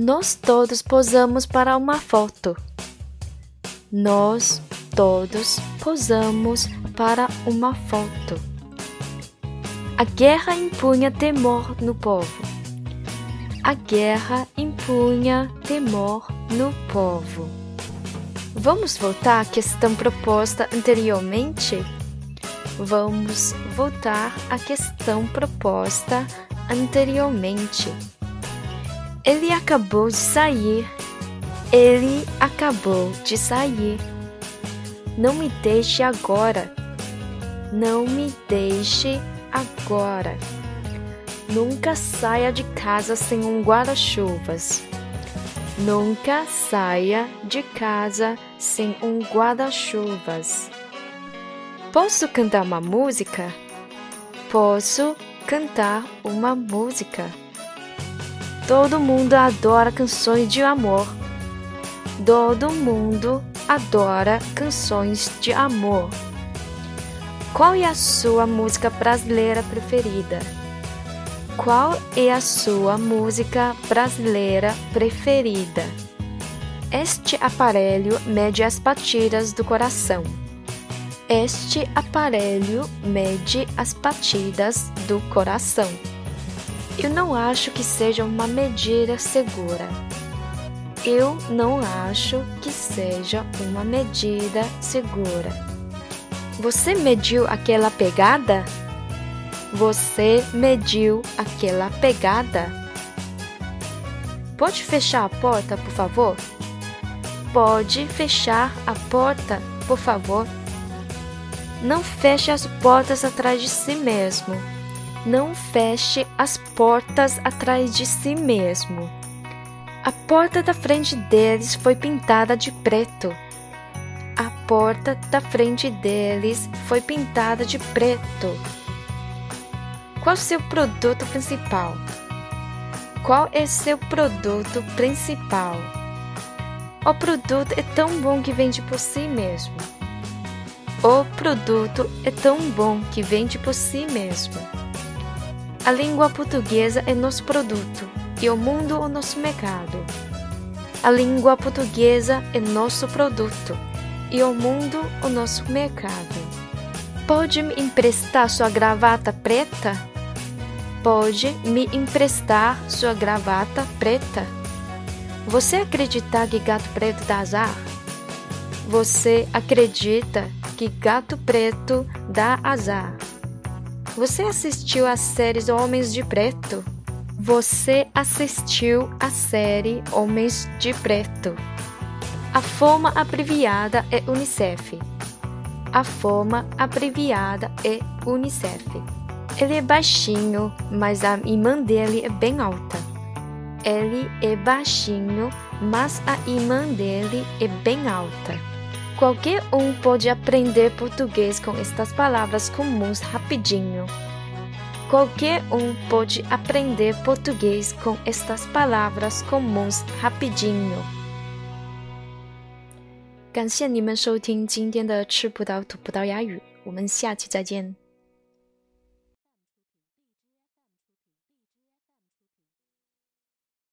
Nós todos posamos para uma foto. Nós todos posamos para uma foto. A guerra impunha temor no povo. A guerra impunha temor no povo. Vamos voltar à questão proposta anteriormente? Vamos voltar à questão proposta anteriormente. Ele acabou de sair. Ele acabou de sair. Não me deixe agora. Não me deixe agora. Nunca saia de casa sem um guarda-chuvas. Nunca saia de casa sem um guarda-chuvas. Posso cantar uma música? Posso cantar uma música. Todo mundo adora canções de amor. Todo mundo adora canções de amor. Qual é a sua música brasileira preferida? Qual é a sua música brasileira preferida? Este aparelho mede as batidas do coração. Este aparelho mede as batidas do coração. Eu não acho que seja uma medida segura. Eu não acho que seja uma medida segura. Você mediu aquela pegada? Você mediu aquela pegada? Pode fechar a porta, por favor? Pode fechar a porta, por favor? Não feche as portas atrás de si mesmo. Não feche as portas atrás de si mesmo. A porta da frente deles foi pintada de preto. A porta da frente deles foi pintada de preto. Qual seu produto principal? Qual é seu produto principal? O produto é tão bom que vende por si mesmo. O produto é tão bom que vende por si mesmo. A língua portuguesa é nosso produto e o mundo o nosso mercado. A língua portuguesa é nosso produto e o mundo o nosso mercado. Pode me emprestar sua gravata preta? Pode me emprestar sua gravata preta? Você acredita que gato preto dá azar? Você acredita que gato preto dá azar? Você assistiu à série Homens de Preto? Você assistiu à série Homens de Preto? A forma abreviada é Unicef. A forma abreviada é Unicef. Ele é baixinho, mas a irmã dele é bem alta. Ele é baixinho, mas a irmã dele é bem alta. Qualquer um pode aprender português com estas palavras comuns rapidinho. Qualquer um pode aprender português com estas palavras comuns rapidinho. 感谢你们收听今天的吃葡萄吐葡萄牙语，我们下期再见。